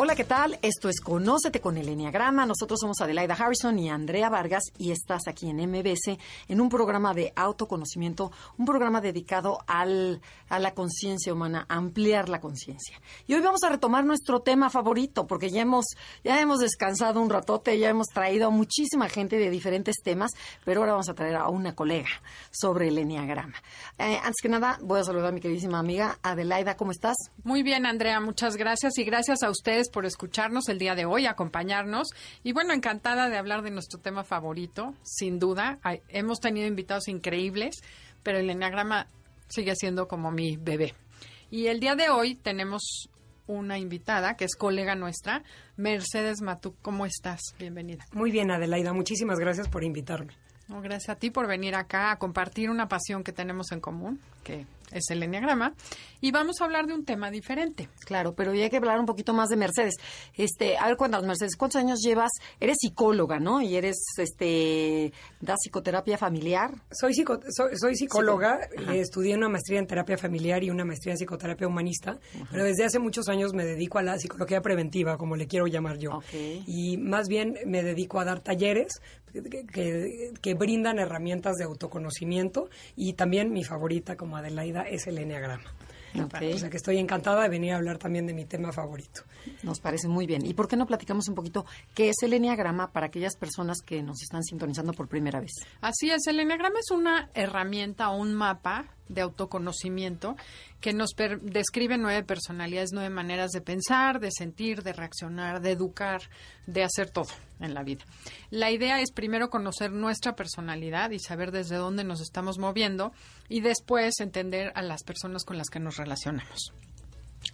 Hola, ¿qué tal? Esto es Conócete con el Enneagrama. Nosotros somos Adelaida Harrison y Andrea Vargas y estás aquí en MBS en un programa de autoconocimiento, un programa dedicado al, a la conciencia humana, a ampliar la conciencia. Y hoy vamos a retomar nuestro tema favorito porque ya hemos, ya hemos descansado un ratote, ya hemos traído a muchísima gente de diferentes temas, pero ahora vamos a traer a una colega sobre el Enneagrama. Eh, antes que nada, voy a saludar a mi queridísima amiga Adelaida, ¿cómo estás? Muy bien, Andrea, muchas gracias y gracias a ustedes por escucharnos el día de hoy, acompañarnos. Y bueno, encantada de hablar de nuestro tema favorito, sin duda. Hay- hemos tenido invitados increíbles, pero el enneagrama sigue siendo como mi bebé. Y el día de hoy tenemos una invitada que es colega nuestra, Mercedes Matú. ¿Cómo estás? Bienvenida. Muy bien, Adelaida. Muchísimas gracias por invitarme. No, gracias a ti por venir acá a compartir una pasión que tenemos en común, que es el enneagrama. Y vamos a hablar de un tema diferente. Claro, pero ya hay que hablar un poquito más de Mercedes. Este, a ver, cuéntanos, Mercedes, ¿cuántos años llevas? Eres psicóloga, ¿no? Y eres, este, das psicoterapia familiar. Soy, psico- soy, soy psicóloga, Psico- eh, estudié una maestría en terapia familiar y una maestría en psicoterapia humanista, pero desde hace muchos años me dedico a la psicología preventiva, como le quiero llamar yo. Y más bien me dedico a dar talleres que, que- que brindan herramientas de autoconocimiento y también mi favorita como Adelaida es el enneagrama. Ok. O sea que estoy encantada de venir a hablar también de mi tema favorito. Nos parece muy bien. ¿Y por qué no platicamos un poquito qué es el enneagrama para aquellas personas que nos están sintonizando por primera vez? Así es, el enneagrama es una herramienta o un mapa de autoconocimiento que nos per- describe nueve personalidades, nueve maneras de pensar, de sentir, de reaccionar, de educar, de hacer todo en la vida. La idea es primero conocer nuestra personalidad y saber desde dónde nos estamos moviendo y después entender a las personas con las que nos relacionamos.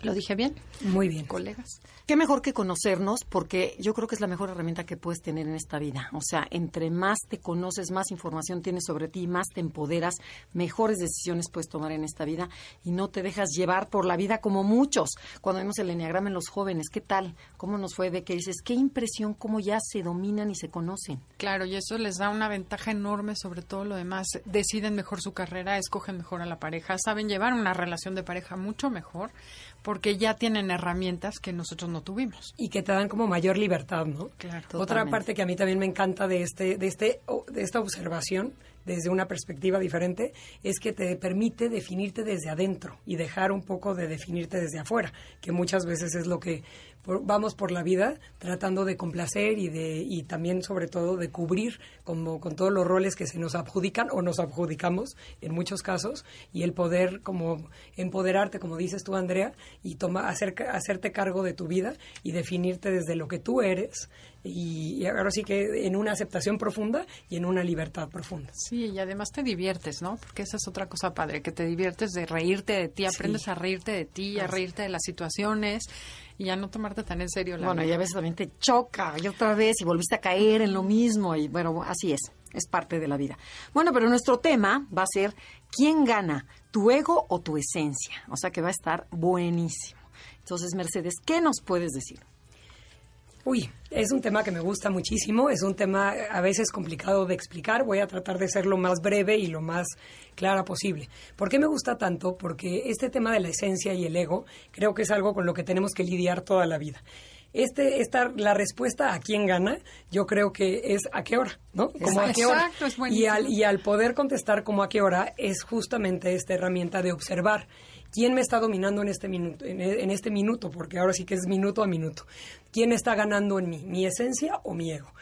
¿Lo dije bien? Muy bien. Colegas. Qué mejor que conocernos, porque yo creo que es la mejor herramienta que puedes tener en esta vida. O sea, entre más te conoces, más información tienes sobre ti, más te empoderas, mejores decisiones puedes tomar en esta vida y no te dejas llevar por la vida como muchos. Cuando vemos el enneagrama en los jóvenes, ¿qué tal? ¿Cómo nos fue de que dices, qué impresión, cómo ya se dominan y se conocen? Claro, y eso les da una ventaja enorme sobre todo lo demás. Deciden mejor su carrera, escogen mejor a la pareja, saben llevar una relación de pareja mucho mejor porque ya tienen herramientas que nosotros no tuvimos. y que te dan como mayor libertad, ¿no? Claro, Otra totalmente. parte que a mí también me encanta de este, de este, de esta observación desde una perspectiva diferente es que te permite definirte desde adentro y dejar un poco de definirte desde afuera, que muchas veces es lo que por- vamos por la vida tratando de complacer y de y también sobre todo de cubrir como con todos los roles que se nos adjudican o nos adjudicamos en muchos casos y el poder como empoderarte como dices tú Andrea y toma hacer, hacerte cargo de tu vida y definirte desde lo que tú eres y, y ahora sí que en una aceptación profunda y en una libertad profunda. Sí, y además te diviertes, ¿no? Porque esa es otra cosa padre, que te diviertes de reírte de ti, aprendes a reírte de ti, a reírte de las situaciones y a no tomarte tan en serio la Bueno, y a veces también te choca y otra vez y volviste a caer en lo mismo y bueno, así es, es parte de la vida. Bueno, pero nuestro tema va a ser ¿quién gana, tu ego o tu esencia? O sea que va a estar buenísimo. Entonces, Mercedes, ¿qué nos puedes decir? Uy, es un tema que me gusta muchísimo, es un tema a veces complicado de explicar, voy a tratar de ser lo más breve y lo más clara posible. ¿Por qué me gusta tanto? Porque este tema de la esencia y el ego creo que es algo con lo que tenemos que lidiar toda la vida. Este, esta, la respuesta a quién gana, yo creo que es a qué hora, ¿no? Como a qué hora. Exacto, es y, al, y al poder contestar como a qué hora es justamente esta herramienta de observar quién me está dominando en este minuto, en, en este minuto, porque ahora sí que es minuto a minuto. ¿Quién está ganando en mí, mi esencia o mi ego?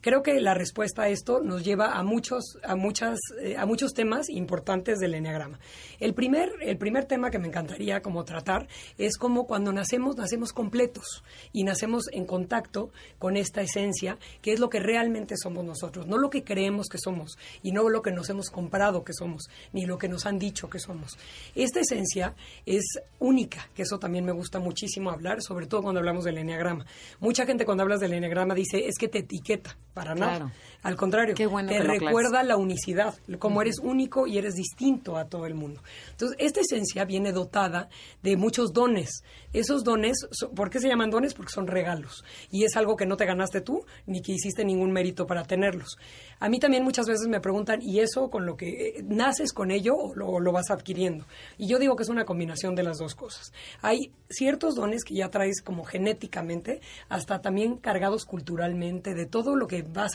Creo que la respuesta a esto nos lleva a muchos, a muchas, eh, a muchos temas importantes del enneagrama. El primer, el primer tema que me encantaría como tratar es como cuando nacemos, nacemos completos y nacemos en contacto con esta esencia, que es lo que realmente somos nosotros, no lo que creemos que somos y no lo que nos hemos comprado que somos, ni lo que nos han dicho que somos. Esta esencia es única, que eso también me gusta muchísimo hablar, sobre todo cuando hablamos del enneagrama. Mucha gente cuando hablas del enneagrama dice, es que te etiqueta para nada. Al contrario, te recuerda la unicidad, como eres único y eres distinto a todo el mundo. Entonces, esta esencia viene dotada de muchos dones. Esos dones, ¿por qué se llaman dones? Porque son regalos. Y es algo que no te ganaste tú, ni que hiciste ningún mérito para tenerlos. A mí también muchas veces me preguntan, ¿y eso con lo que eh, naces con ello o lo, lo vas adquiriendo? Y yo digo que es una combinación de las dos cosas. Hay ciertos dones que ya traes como genéticamente, hasta también cargados culturalmente, de todo lo que vas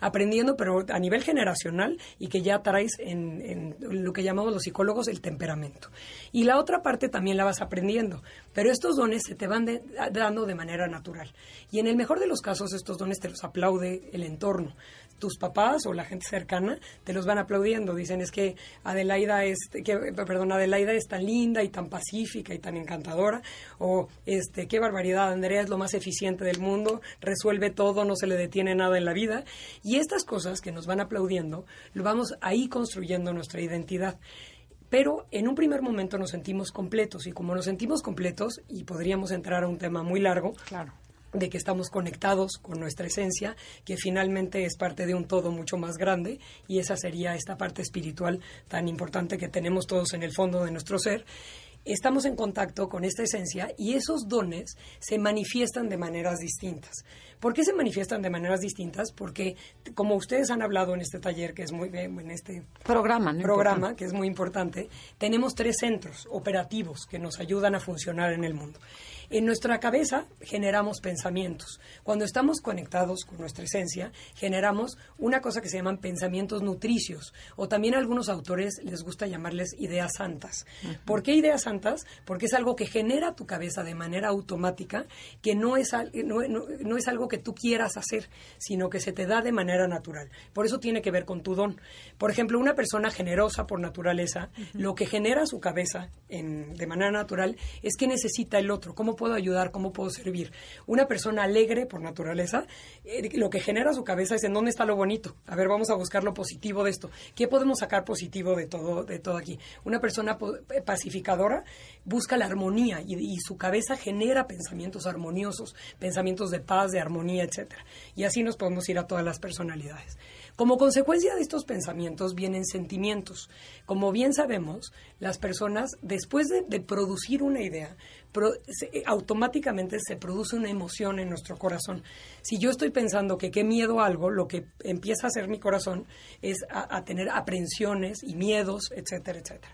aprendiendo, pero a nivel generacional y que ya traes en, lo que llamamos los psicólogos el temperamento. Y la otra parte también la vas aprendiendo, pero estos dones se te van dando de manera natural. Y en el mejor de los casos estos dones te los aplaude el entorno tus papás o la gente cercana te los van aplaudiendo. Dicen es que Adelaida es, que, perdón, Adelaida es tan linda y tan pacífica y tan encantadora. O este, qué barbaridad, Andrea es lo más eficiente del mundo, resuelve todo, no se le detiene nada en la vida. Y estas cosas que nos van aplaudiendo, lo vamos ahí construyendo nuestra identidad pero en un primer momento nos sentimos completos y como nos sentimos completos y podríamos entrar a un tema muy largo, claro de que estamos conectados con nuestra esencia, que finalmente es parte de un todo mucho más grande, y esa sería esta parte espiritual tan importante que tenemos todos en el fondo de nuestro ser. Estamos en contacto con esta esencia y esos dones se manifiestan de maneras distintas. ¿Por qué se manifiestan de maneras distintas? Porque, como ustedes han hablado en este taller, que es muy en este programa, programa que es muy importante, tenemos tres centros operativos que nos ayudan a funcionar en el mundo. En nuestra cabeza generamos pensamientos. Cuando estamos conectados con nuestra esencia, generamos una cosa que se llaman pensamientos nutricios, o también a algunos autores les gusta llamarles ideas santas. ¿Por qué ideas santas? Porque es algo que genera tu cabeza de manera automática, que no es, no, es algo que tú quieras hacer, sino que se te da de manera natural. Por eso tiene que ver con tu don. Por ejemplo, una persona generosa por naturaleza, lo que genera su cabeza en, de manera natural es que necesita el otro. ¿Cómo puedo ayudar? ¿Cómo puedo servir? Una persona alegre por naturaleza, eh, lo que genera su cabeza es en dónde está lo bonito. A ver, vamos a buscar lo positivo de esto. ¿Qué podemos sacar positivo de todo, de todo aquí? Una persona eh, pacificadora busca la armonía y, y su cabeza genera pensamientos armoniosos, pensamientos de paz, de armonía, etcétera. Y así nos podemos ir a todas las personalidades. Como consecuencia de estos pensamientos vienen sentimientos. Como bien sabemos, las personas, después de, producir una idea, eh, automáticamente se produce una emoción en nuestro corazón. Si yo estoy pensando que qué miedo algo, lo que empieza a hacer mi corazón es a, tener aprensiones y miedos, etcétera, etcétera.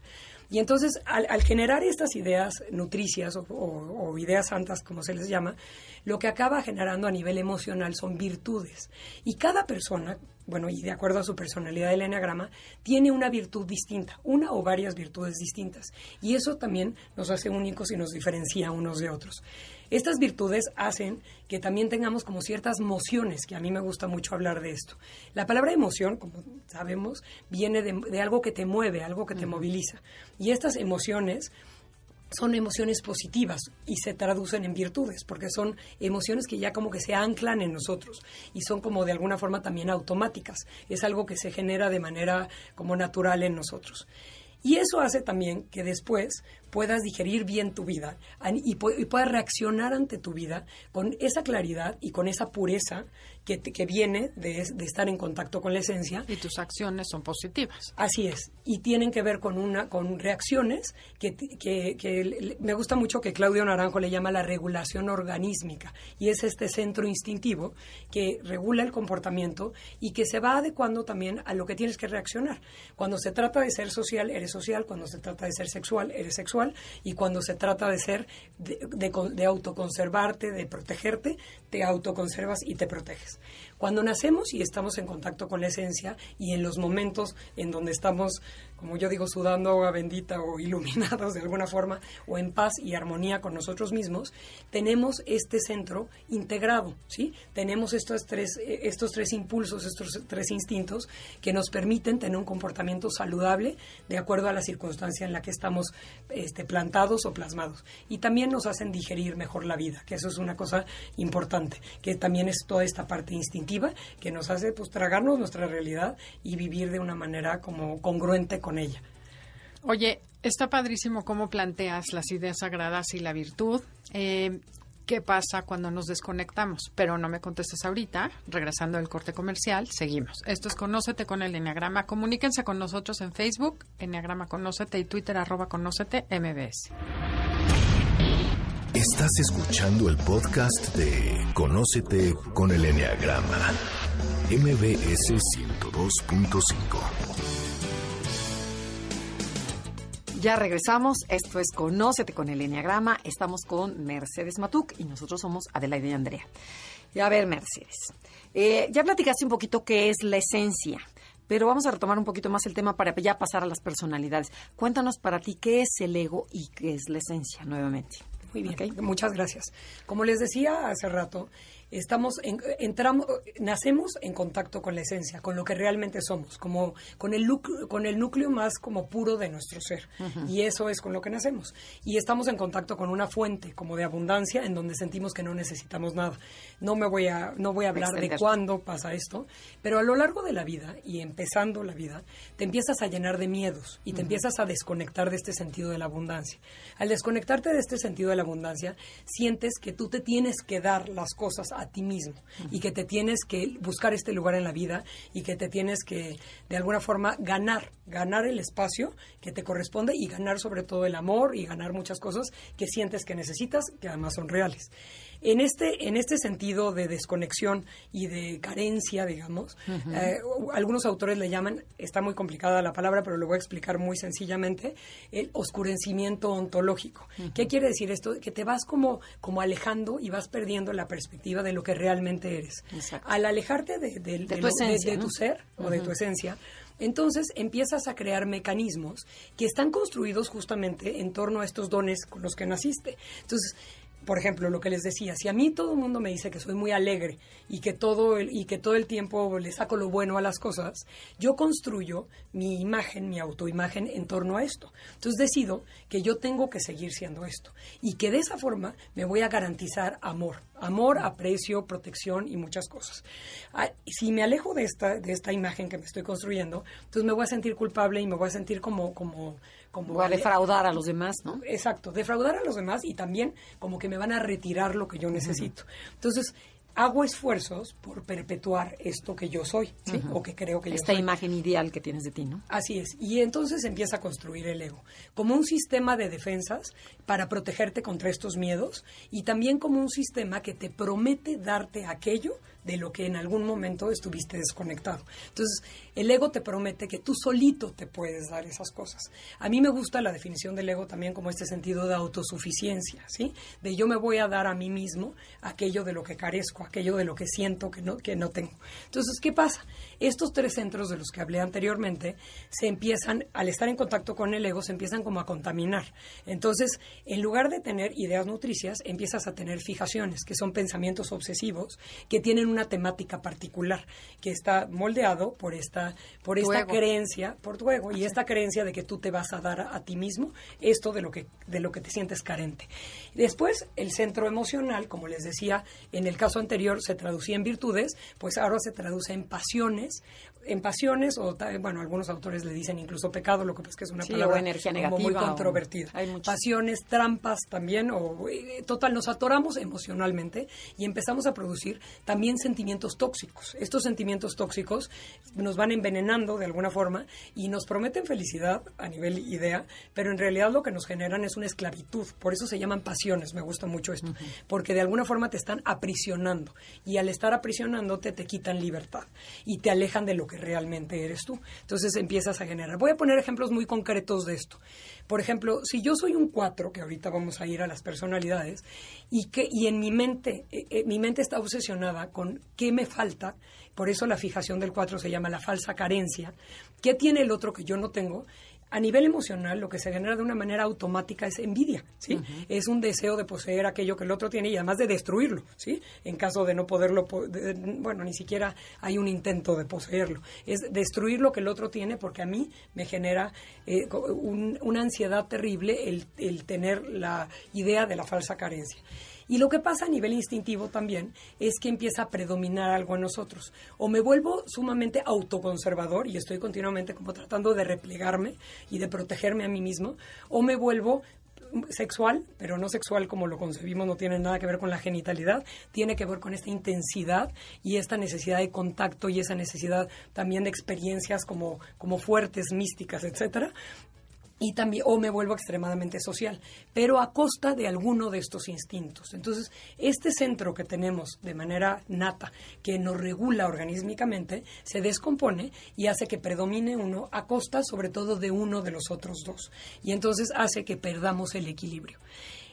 Y entonces, al, generar estas ideas nutricias o, ideas santas, como se les llama, lo que acaba generando a nivel emocional son virtudes. Y cada persona, bueno, y de acuerdo a su personalidad del enneagrama, tiene una virtud distinta, una o varias virtudes distintas. Y eso también nos hace únicos y nos diferencia unos de otros. Estas virtudes hacen que también tengamos como ciertas mociones, que a mí me gusta mucho hablar de esto. La palabra emoción, como sabemos, viene de, algo que te mueve, algo que te moviliza. Y estas emociones son emociones positivas y se traducen en virtudes, porque son emociones que ya como que se anclan en nosotros y son como de alguna forma también automáticas. Es algo que se genera de manera como natural en nosotros. Y eso hace también que después puedas digerir bien tu vida y, puedas reaccionar ante tu vida con esa claridad y con esa pureza que, que viene de, estar en contacto con la esencia. Y tus acciones son positivas. Así es. Y tienen que ver con, una, con reacciones que, que, me gusta mucho que Claudio Naranjo le llama la regulación organísmica. Y es este centro instintivo que regula el comportamiento y que se va adecuando también a lo que tienes que reaccionar. Cuando se trata de ser social, eres social. Cuando se trata de ser sexual, eres sexual y cuando se trata de ser, de, autoconservarte, de protegerte, te autoconservas y te proteges. Cuando nacemos y estamos en contacto con la esencia y en los momentos en donde estamos como yo digo, sudando agua bendita o iluminados de alguna forma, o en paz y armonía con nosotros mismos, tenemos este centro integrado, ¿sí? Tenemos estos tres, eh, estos tres impulsos, estos tres instintos que nos permiten tener un comportamiento saludable de acuerdo a la circunstancia en la que estamos este, plantados o plasmados. Y también nos hacen digerir mejor la vida, que eso es una cosa importante, que también es toda esta parte instintiva que nos hace pues tragarnos nuestra realidad y vivir de una manera como congruente con ella. Oye, está padrísimo cómo planteas las ideas sagradas y la virtud. Eh, ¿Qué pasa cuando nos desconectamos? Pero no me contestes ahorita. Regresando del corte comercial, seguimos. Esto es Conócete con el Enneagrama. Comuníquense con nosotros en Facebook, Enneagrama Conócete y Twitter, arroba Conócete MBS. Estás escuchando el podcast de Conócete con el Enneagrama. MBS 102.5. Ya regresamos. Esto es Conócete con el Enneagrama. Estamos con Mercedes Matuk y nosotros somos Adelaide y Andrea. Y a ver, Mercedes. eh, ya platicaste un poquito qué es la esencia, pero vamos a retomar un poquito más el tema para ya pasar a las personalidades. Cuéntanos para ti qué es el ego y qué es la esencia nuevamente. Muy bien, ¿Ok? muchas gracias. Como les decía hace rato, estamos en- entramos nacemos en contacto con la esencia, con lo que realmente somos, como con el núcleo, con el núcleo más como puro de nuestro ser. Y eso es con lo que nacemos. Y estamos en contacto con una fuente como de abundancia en donde sentimos que no necesitamos nada. No me voy a no voy a hablar de cuándo pasa esto, pero a lo largo de la vida y empezando la vida, te empiezas a llenar de miedos y te empiezas a desconectar de este sentido de la abundancia. Al desconectarte de este sentido de la abundancia, sientes que tú te tienes que dar las cosas a ti mismo y que te tienes que buscar este lugar en la vida y que te tienes que, de alguna forma, ganar, ganar el espacio que te corresponde y ganar sobre todo el amor y ganar muchas cosas que sientes que necesitas, que además son reales. En este, en este sentido de desconexión y de carencia, digamos, eh, algunos autores le llaman, está muy complicada la palabra, pero lo voy a explicar muy sencillamente, el oscurecimiento ontológico. ¿Qué quiere decir esto? Que te vas como, como alejando y vas perdiendo la perspectiva de lo que realmente eres. Exacto. Al alejarte de, de- De de tu lo- esencia, de ¿no? tu ser o de tu esencia, entonces empiezas a crear mecanismos que están construidos justamente en torno a estos dones con los que naciste. Entonces, por ejemplo, lo que les decía, si a mí todo el mundo me dice que soy muy alegre y que todo el, y que todo el tiempo le saco lo bueno a las cosas, yo construyo mi imagen, mi autoimagen en torno a esto. Entonces decido que yo tengo que seguir siendo esto y que de esa forma me voy a garantizar amor, amor, aprecio, protección y muchas cosas. Si me alejo de esta de esta imagen que me estoy construyendo, entonces me voy a sentir culpable y me voy a sentir como como como Voy a ale- defraudar a los demás, ¿no? Exacto, defraudar a los demás y también como que me van a retirar lo que yo necesito. Entonces, hago esfuerzos por perpetuar esto que yo soy, ¿sí? O que creo que yo Esta soy. imagen ideal que tienes de ti, ¿no? Así es. Y entonces empieza a construir el ego como un sistema de defensas para protegerte contra estos miedos y también como un sistema que te promete darte aquello de lo que en algún momento estuviste desconectado. Entonces, el ego te promete que tú solito te puedes dar esas cosas. A mí me gusta la definición del ego también como este sentido de autosuficiencia, ¿sí? De yo me voy a dar a mí mismo aquello de lo que carezco, aquello de lo que siento que no, que no tengo. Entonces, ¿qué pasa? Estos tres centros de los que hablé anteriormente se empiezan, al estar en contacto con el ego, se empiezan como a contaminar. Entonces, en lugar de tener ideas nutricias, empiezas a tener fijaciones, que son pensamientos obsesivos, que tienen una temática particular, que está moldeado por esta, por Tu esta ego. creencia, por tu ego, y esta creencia de que tú te vas a dar a, a ti mismo esto de lo que, de lo que te sientes carente. Después, el centro emocional, como les decía, en el caso anterior se traducía en virtudes, pues ahora se traduce en pasiones, en pasiones, o bueno, algunos autores le dicen incluso pecado, lo que pasa es que es una Sí, palabra energía como muy negativa, controvertida. hay muchas. Pasiones, trampas también, o eh, total, nos atoramos emocionalmente y empezamos a producir también sentimientos tóxicos. Estos sentimientos tóxicos nos van envenenando de alguna forma y nos prometen felicidad a nivel idea, pero en realidad lo que nos generan es una esclavitud. Por eso se llaman pasiones, me gusta mucho esto, porque de alguna forma te están aprisionando y al estar aprisionándote te quitan libertad y te alejan de lo que realmente eres tú. Entonces empiezas a generar. Voy a poner ejemplos muy concretos de esto. Por ejemplo, si yo soy un 4, que ahorita vamos a ir a las personalidades, y que y en mi mente, eh, eh, mi mente está obsesionada con qué me falta, por eso la fijación del 4 se llama la falsa carencia. ¿Qué tiene el otro que yo no tengo? A nivel emocional, lo que se genera de una manera automática es envidia, ¿sí? Es un deseo de poseer aquello que el otro tiene y además de destruirlo, ¿sí? En caso de no poderlo, bueno, ni siquiera hay un intento de poseerlo. Es destruir lo que el otro tiene porque a mí me genera eh, una ansiedad terrible el, el tener la idea de la falsa carencia. Y lo que pasa a nivel instintivo también es que empieza a predominar algo en nosotros. O me vuelvo sumamente autoconservador y estoy continuamente como tratando de replegarme y de protegerme a mí mismo, o me vuelvo sexual, pero no sexual como lo concebimos, no tiene nada que ver con la genitalidad, tiene que ver con esta intensidad y esta necesidad de contacto y esa necesidad también de experiencias como, como fuertes, místicas, etcétera, y también o me vuelvo extremadamente social, pero a costa de alguno de estos instintos. Entonces, este centro que tenemos de manera nata, que nos regula organísmicamente, se descompone y hace que predomine uno a costa sobre todo de uno de los otros dos. Y entonces hace que perdamos el equilibrio.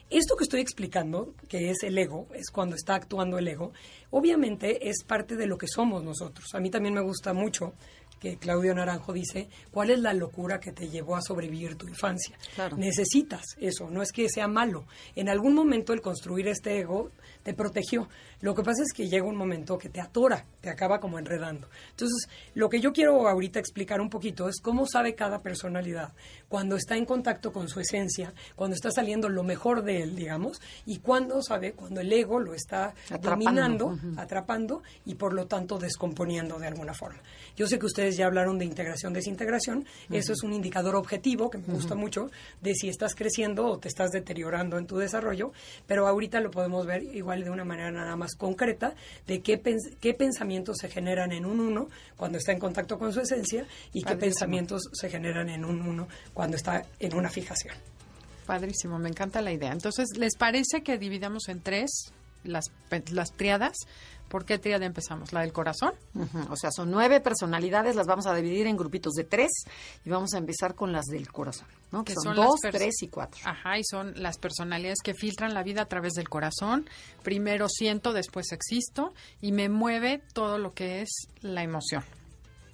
Esto que estoy explicando, que es el ego, es cuando está actuando el ego, obviamente es parte de lo que somos nosotros. A mí también me gusta mucho que Claudio Naranjo dice, ¿cuál es la locura que te llevó a sobrevivir tu infancia? Necesitas eso, no es que sea malo. En algún momento el construir este ego te protegió. Lo que pasa es que llega un momento que te atora, te acaba como enredando. Entonces, lo que yo quiero ahorita explicar un poquito es cómo sabe cada personalidad cuando está en contacto con su esencia, cuando está saliendo lo mejor de él, digamos, y cuando sabe cuando el ego lo está dominando, atrapando y por lo tanto descomponiendo de alguna forma. Yo sé que ustedes ya hablaron de integración, desintegración, eso es un indicador objetivo que me gusta mucho de si estás creciendo o te estás deteriorando en tu desarrollo, pero ahorita lo podemos ver igual de una manera nada más concreta de qué, qué pensamientos se generan en un uno cuando está en contacto con su esencia y qué pensamientos se generan en un uno cuando está en una fijación. Padrísimo, me encanta la idea. Entonces, ¿les parece que dividamos en tres las, las triadas? ¿Por qué triada empezamos? ¿La del corazón? O sea, son nueve personalidades, las vamos a dividir en grupitos de tres y vamos a empezar con las del corazón, ¿no? Que, son, dos, tres y cuatro. Ajá, y son las personalidades que filtran la vida a través del corazón. Primero siento, después existo y me mueve todo lo que es la emoción.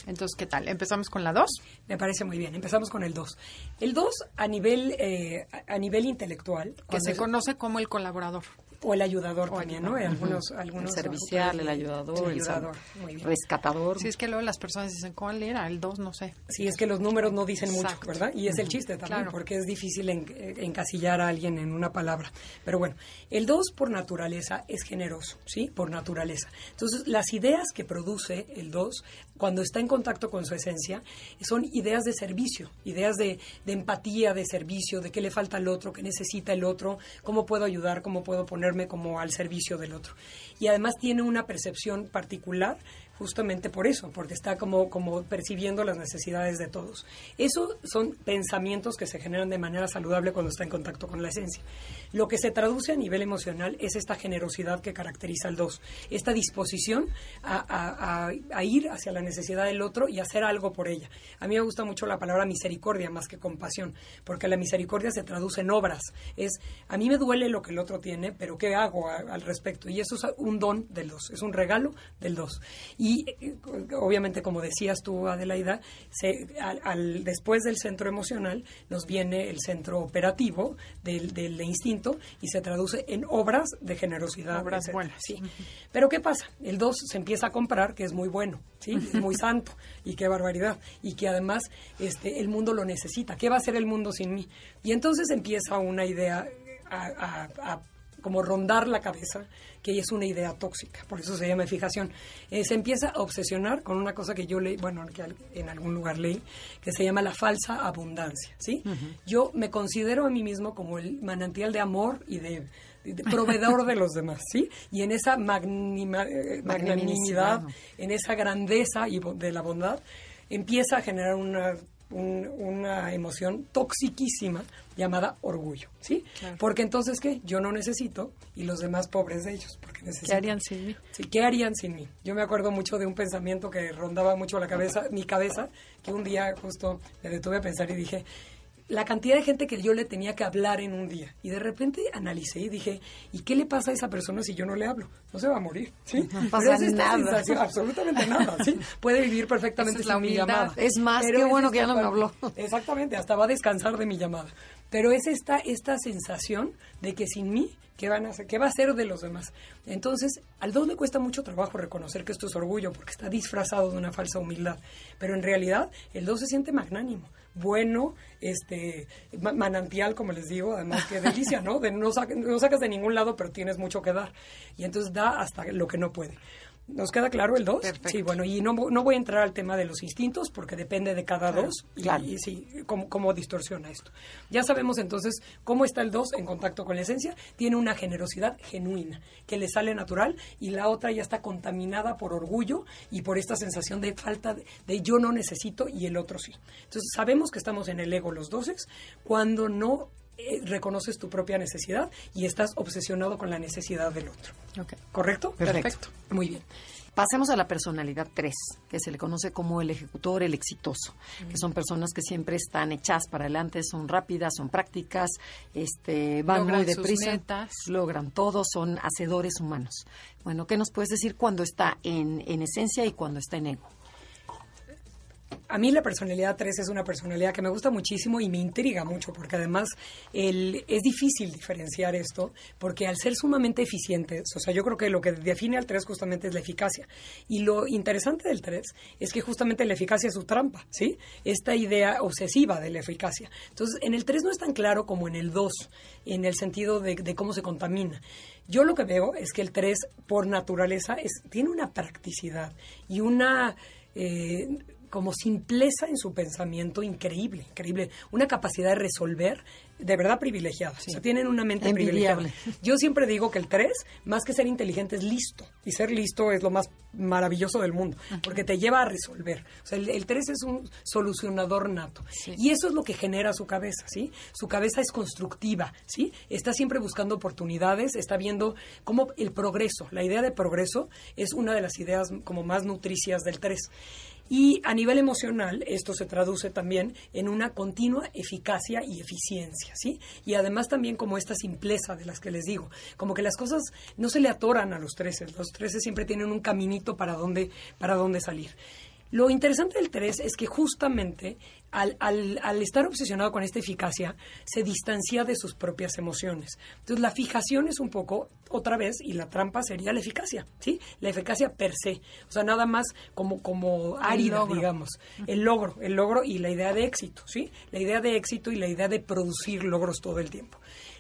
Entonces, ¿qué tal? ¿Empezamos con la dos? Me parece muy bien. Empezamos con el dos. El dos a nivel, eh, a nivel intelectual. Que se conoce como el colaborador o el ayudador también, ¿no? Algunos, algunos el servicial, el ayudador, el, rescatador. Sí, es que luego las personas dicen, ¿cuál era? El 2, no sé. Sí, es que los números no dicen mucho, ¿verdad? Y es el chiste también, porque es difícil eh, encasillar a alguien en una palabra. Pero bueno, el 2 por naturaleza es generoso, ¿sí? Por naturaleza. Entonces, las ideas que produce el 2 cuando está en contacto con su esencia, son ideas de servicio, ideas de, de, empatía, de servicio, de qué le falta al otro, qué necesita el otro, cómo puedo ayudar, cómo puedo ponerme como al servicio del otro. Y además tiene una percepción particular justamente por eso, porque está como, percibiendo las necesidades de todos. Esos son pensamientos que se generan de manera saludable cuando está en contacto con la esencia. Lo que se traduce a nivel emocional es esta generosidad que caracteriza al dos, esta disposición a, ir hacia la necesidad del otro y hacer algo por ella. A mí me gusta mucho la palabra misericordia más que compasión, porque la misericordia se traduce en obras. Es, a mí me duele lo que el otro tiene, pero ¿qué hago al respecto? Y eso es un don del dos, es un regalo del dos. Eh, obviamente, como decías tú, Adelaida, al, después del centro emocional nos viene el centro operativo del, del, instinto y se traduce en obras de generosidad. Obras buenas. Sí. Pero ¿qué pasa? El 2 se empieza a comprar, que es muy bueno, ¿sí? es muy santo y qué barbaridad. Y que además este, el mundo lo necesita. ¿Qué va a hacer el mundo sin mí? Y entonces empieza una idea a como rondar la cabeza, que es una idea tóxica, por eso se llama fijación. Eh, se empieza a obsesionar con una cosa que yo leí, bueno, que en algún lugar leí, que se llama la falsa abundancia, ¿sí? Yo me considero a mí mismo como el manantial de amor y de, proveedor de los demás, ¿sí? Y en esa eh, magnanimidad, en esa grandeza y de la bondad, empieza a generar una una emoción toxiquísima llamada orgullo, ¿sí? Porque entonces, ¿qué? Yo no necesito y los demás pobres de ellos, porque necesitan. ¿Qué harían sin mí? Sí, ¿qué harían sin mí? Yo me acuerdo mucho de un pensamiento que rondaba mucho la cabeza, mi cabeza, que un día justo me detuve a pensar y dije, la cantidad de gente que yo le tenía que hablar en un día. Y de repente analicé y dije, ¿y qué le pasa a esa persona si yo no le hablo? No se va a morir, ¿sí? No pasa es nada. absolutamente nada, ¿sí? Puede vivir perfectamente es la sin mi llamada. Es más, Pero qué bueno que ya no me habló. Exactamente, hasta va a descansar de mi llamada. Pero es esta, esta sensación de que sin mí, ¿qué, van a hacer? ¿qué va a hacer de los demás? Entonces, al 2 le cuesta mucho trabajo reconocer que esto es orgullo, porque está disfrazado de una falsa humildad. Pero en realidad, el 2 se siente magnánimo, bueno, este ma- manantial, como les digo, además que delicia, ¿no? De no, no sacas de ningún lado, pero tienes mucho que dar. Y entonces da hasta lo que no puede. ¿Nos queda claro el 2? Perfecto. Sí, bueno, y no, no voy a entrar al tema de los instintos porque depende de cada dos y, claro. y sí, cómo, cómo distorsiona esto. Ya sabemos entonces cómo está el 2 en contacto con la esencia. Tiene una generosidad genuina que le sale natural y la otra ya está contaminada por orgullo y por esta sensación de falta de, de yo no necesito y el otro sí. Entonces sabemos que estamos en el ego los doses cuando no eh, reconoces tu propia necesidad y estás obsesionado con la necesidad del otro. ¿Correcto? Perfecto. Muy bien. Pasemos a la personalidad 3, que se le conoce como el ejecutor, el exitoso, que son personas que siempre están echadas para adelante, son rápidas, son prácticas, este, van Logran muy deprisa, metas. logran todo, son hacedores humanos. Bueno, ¿qué nos puedes decir cuando está en, en esencia y cuando está en ego? A mí la personalidad 3 es una personalidad que me gusta muchísimo y me intriga mucho porque además el, es difícil diferenciar esto porque al ser sumamente eficientes, o sea, yo creo que lo que define al 3 justamente es la eficacia. Y lo interesante del 3 es que justamente la eficacia es su trampa, ¿sí? Esta idea obsesiva de la eficacia. Entonces, en el 3 no es tan claro como en el 2, en el sentido de, cómo se contamina. Yo lo que veo es que el 3, por naturaleza, es, tiene una practicidad y una... eh, como simpleza en su pensamiento increíble, increíble, una capacidad de resolver de verdad privilegiada. O sea, tienen una mente Envidiable. privilegiada. Yo siempre digo que el 3, más que ser inteligente, es listo. Y ser listo es lo más maravilloso del mundo, porque te lleva a resolver. O sea, el, el 3 es un solucionador nato. Y eso es lo que genera su cabeza, ¿sí? Su cabeza es constructiva, ¿sí? Está siempre buscando oportunidades, está viendo cómo el progreso, la idea de progreso es una de las ideas como más nutricias del 3. Y a nivel emocional, esto se traduce también en una continua eficacia y eficiencia, ¿sí? Y además también como esta simpleza de las que les digo, como que las cosas no se le atoran a los 13, los 13 siempre tienen un caminito para dónde, para dónde salir. Lo interesante del 3 es que justamente al, al, al, estar obsesionado con esta eficacia, se distancia de sus propias emociones. Entonces, la fijación es un poco, otra vez, y la trampa sería la eficacia, ¿sí? La eficacia per se. O sea, nada más como, como árida, digamos. El logro, el logro y la idea de éxito, ¿sí? La idea de éxito y la idea de producir logros todo el tiempo.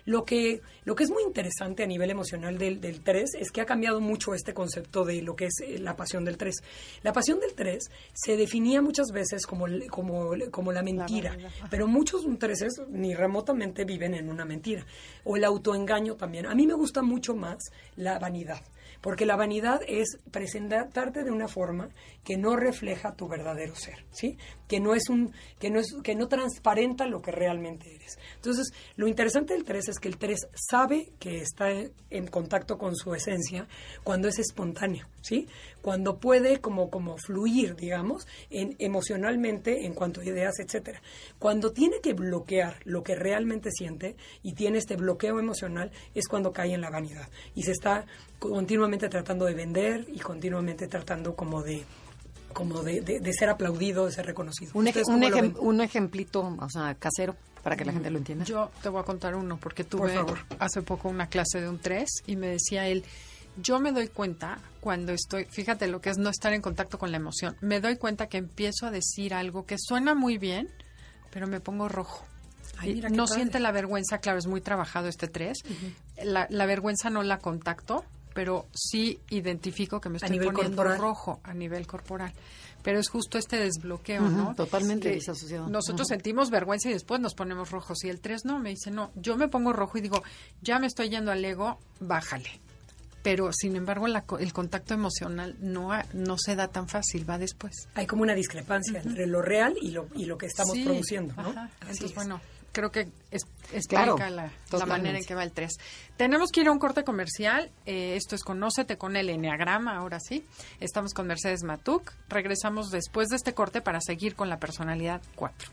Lo que, lo que es muy interesante a nivel emocional del, del 3 es que ha cambiado mucho este concepto de lo que es eh, la pasión del 3. La pasión del 3 se definía muchas veces como, como, como la mentira, pero muchos 3 ni remotamente viven en una mentira. O el autoengaño también. A mí me gusta mucho más la vanidad. Porque la vanidad es presentarte de una forma que no refleja tu verdadero ser, ¿sí? Que no es un que no es que no transparenta lo que realmente eres. Entonces, lo interesante del 3 es que el 3 sabe que está en, contacto con su esencia cuando es espontáneo, ¿sí? Cuando puede como como fluir, digamos, en emocionalmente en cuanto a ideas, etcétera. Cuando tiene que bloquear lo que realmente siente y tiene este bloqueo emocional es cuando cae en la vanidad y se está continuamente tratando de vender y continuamente tratando como de como de, de- de ser aplaudido, de ser reconocido. Un, ej- ¿Ustedes un, ejem- un ejemplito, o sea, casero, para que la gente lo entienda. Yo te voy a contar uno, porque Por tuve hace poco una clase de un 3 y me decía él, yo me doy cuenta cuando estoy, fíjate lo que es no estar en contacto con la emoción, me doy cuenta que empiezo a decir algo que suena muy bien, pero me pongo rojo. Ay, mira no padre. siente la vergüenza, claro, es muy trabajado este 3. la, la vergüenza no la contacto, pero sí identifico que me estoy poniendo corporal. rojo a nivel corporal. Pero es justo este desbloqueo, ¿no? totalmente Que disasociado. Nosotros sentimos vergüenza y después nos ponemos rojos. Y el 3 no, me dice, no, yo me pongo rojo y digo, ya me estoy yendo al ego, bájale. Pero, sin embargo, la el contacto emocional no, ha- no se da tan fácil, va después. Hay como una discrepancia entre lo real y lo, y lo que estamos Sí, produciendo, ¿no? ajá. Así Entonces, es. bueno, creo que es, explica Claro, la, manera en que va el 3. Tenemos que ir a un corte comercial. Eh, esto es Conócete con el Enneagrama, ahora sí. Estamos con Mercedes Matuk. Regresamos después de este corte para seguir con la personalidad 4.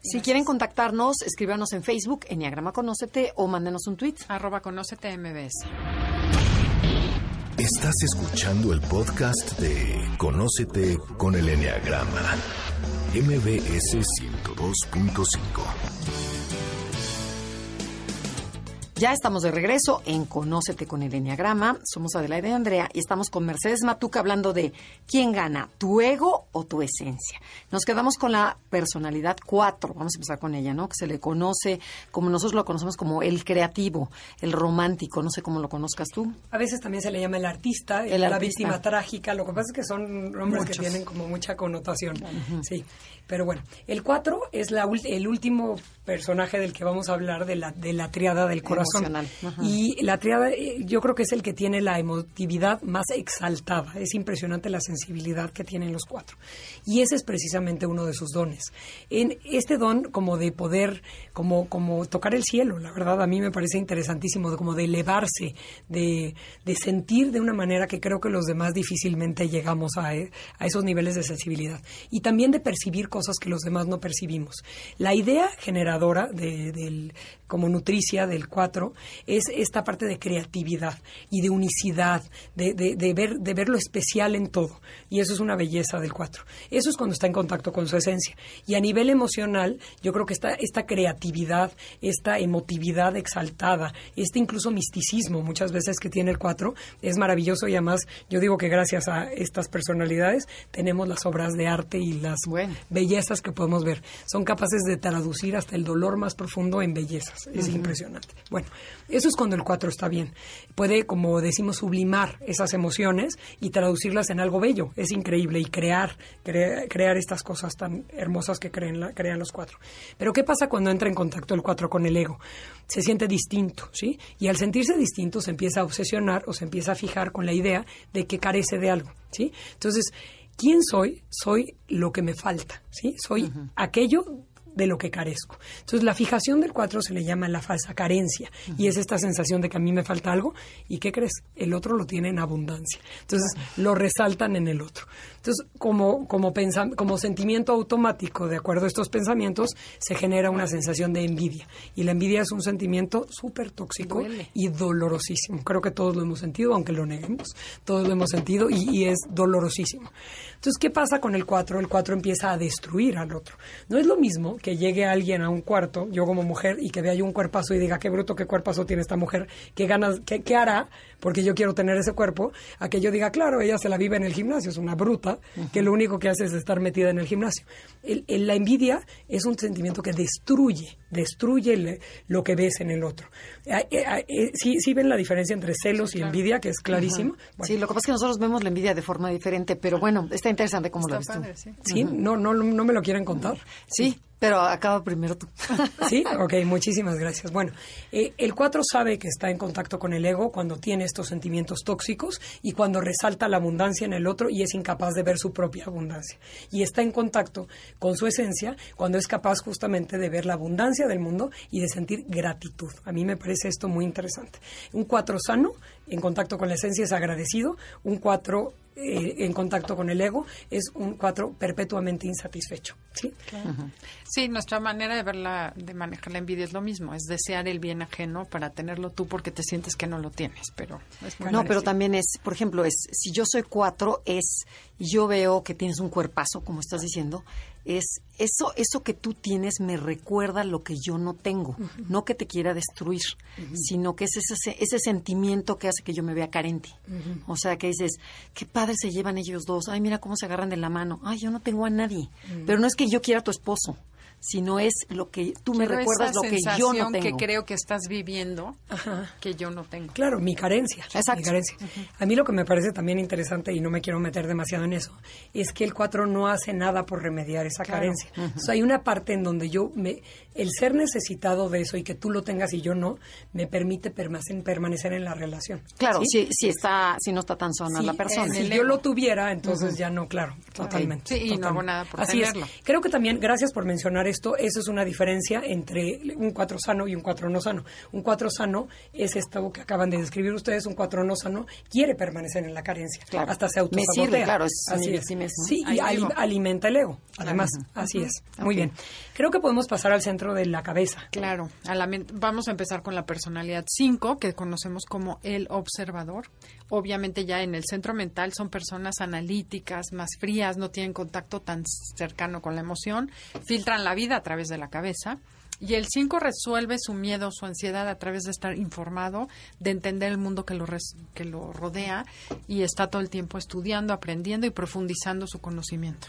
Si quieren contactarnos, escríbanos en Facebook, Enneagrama Conócete, o mándenos un tweet. Arroba Conócete MBS. Estás escuchando el podcast de Conócete con el Enneagrama. MBS 102.5. Ya estamos de regreso en Conócete con el Enneagrama. Somos Adelaide y Andrea y estamos con Mercedes Matuca hablando de quién gana, tu ego o tu esencia. Nos quedamos con la personalidad 4. Vamos a empezar con ella, ¿no? Que se le conoce, como nosotros lo conocemos, como el creativo, el romántico. No sé cómo lo conozcas tú. A veces también se le llama el artista, El la artista. víctima trágica. Lo que pasa es que son nombres Muchos. que tienen como mucha connotación. Sí, pero bueno. El 4 es la, el último personaje del que vamos a hablar de la, de la triada del corazón. Emocional. Ajá. Y la triada eh, yo creo que es el que tiene la emotividad más exaltada. Es impresionante la sensibilidad que tienen los cuatro. Y ese es precisamente uno de sus dones. En este don como de poder, como, como tocar el cielo, la verdad a mí me parece interesantísimo, de, como de elevarse, de, de sentir de una manera que creo que los demás difícilmente llegamos a, eh, a esos niveles de sensibilidad. Y también de percibir cosas que los demás no percibimos. La idea generadora de- del, como nutricia del 4 es esta parte de creatividad y de unicidad, de, de- de ver, de ver lo especial en todo. Y eso es una belleza del 4. Eso es cuando está en contacto con su esencia. Y a nivel emocional, yo creo que esta, esta creatividad, esta emotividad exaltada, este incluso misticismo muchas veces que tiene el 4 es maravilloso y además yo digo que gracias a estas personalidades tenemos las obras de arte y las Bueno. bellezas que podemos ver. Son capaces de traducir hasta el dolor más profundo en bellezas. Es impresionante. Bueno, eso es cuando el 4 está bien. Puede, como decimos, sublimar esas emociones y traducirlas en algo bello. Es increíble y crear, crea- crear estas cosas tan hermosas que creen la- crean los cuatro. Pero ¿qué pasa cuando entra en contacto el 4 con el ego? Se siente distinto, ¿sí? Y al sentirse distinto se empieza a obsesionar o se empieza a fijar con la idea de que carece de algo, ¿sí? Entonces, ¿quién soy? Soy lo que me falta, ¿sí? Soy aquello de lo que carezco. Entonces, la fijación del 4 se le llama la falsa carencia y es esta sensación de que a mí me falta algo y ¿qué crees? El otro lo tiene en abundancia. Entonces, lo resaltan en el otro. Entonces, como, como, como sentimiento automático, de acuerdo a estos pensamientos, se genera una sensación de envidia. Y la envidia es un sentimiento súper tóxico Duele. y dolorosísimo. Creo que todos lo hemos sentido, aunque lo neguemos. Todos lo hemos sentido y, y es dolorosísimo. Entonces, ¿qué pasa con el 4? El 4 empieza a destruir al otro. No es lo mismo que llegue alguien a un cuarto, yo como mujer, y que vea yo un cuerpazo y diga, qué bruto, qué cuerpazo tiene esta mujer, qué ganas, qué, qué hará, porque yo quiero tener ese cuerpo, a que yo diga, claro, ella se la vive en el gimnasio, es una bruta, que lo único que hace es estar metida en el gimnasio. El- el- la envidia es un sentimiento que destruye, destruye el- lo que ves en el otro. Eh, eh, eh, ¿sí, sí ven la diferencia entre celos y envidia, que es clarísimo? Bueno, Sí, lo que pasa es que nosotros vemos la envidia de forma diferente, pero bueno, está interesante cómo lo ves tú. ¿Sí? ¿No, no, no me lo quieren contar? Sí, pero acaba primero tú. Sí, ok, muchísimas gracias. Bueno, eh, el 4 sabe que está en contacto con el ego cuando tiene estos sentimientos tóxicos y cuando resalta la abundancia en el otro y es incapaz de ver su propia abundancia. Y está en contacto con su esencia cuando es capaz justamente de ver la abundancia del mundo y de sentir gratitud. A mí me parece esto muy interesante. Un 4 sano, en contacto con la esencia, es agradecido. Un 4 en contacto con el ego es un 4 perpetuamente insatisfecho. ¿sí? Sí, nuestra manera de verla, de manejar la envidia es lo mismo, es desear el bien ajeno para tenerlo tú porque te sientes que no lo tienes, pero es muy No, pero también es, por ejemplo, es si yo soy cuatro, es y yo veo que tienes un cuerpazo, como estás diciendo, es eso, eso que tú tienes me recuerda lo que yo no tengo, no que te quiera destruir, sino que es ese, ese sentimiento que hace que yo me vea carente. O sea, que dices, qué padre se llevan ellos dos, ay, mira cómo se agarran de la mano, ay, yo no tengo a nadie. Pero no es que yo quiera a tu esposo, sino es lo que tú me Quiero recuerdas esa lo que yo no tengo. que creo que estás viviendo que yo no tengo. Claro, mi carencia. Exacto. mi carencia. A mí lo que me parece también interesante, y no me quiero meter demasiado en eso, es que el 4 no hace nada por remediar esa carencia. O sea, hay una parte en donde yo, me, el ser necesitado de eso y que tú lo tengas y yo no, me permite permanecer, permanecer en la relación. Claro, ¿Sí? si, si está, si no está tan sana Sí, la persona. Si yo lo tuviera, entonces ya no, claro, totalmente. Sí, y no hago nada por Así tenerlo. es. Creo que también, gracias por mencionar esto, eso es una diferencia entre un 4 sano y un 4 no sano. Un 4 sano es esto que acaban de describir ustedes, un 4 no sano quiere permanecer en la carencia, Claro. hasta se Me autosabotea. sirve, claro, es así sí, es. sí y alimenta el ego, además, así es. Muy bien. Creo que podemos pasar al centro de la cabeza. Claro, a la vamos a empezar con la personalidad 5, que conocemos como el observador. Obviamente ya en el centro mental son personas analíticas, más frías, no tienen contacto tan cercano con la emoción, filtran la vida a través de la cabeza. Y el 5 resuelve su miedo, su ansiedad a través de estar informado, de entender el mundo que lo, res- que lo rodea y está todo el tiempo estudiando, aprendiendo y profundizando su conocimiento.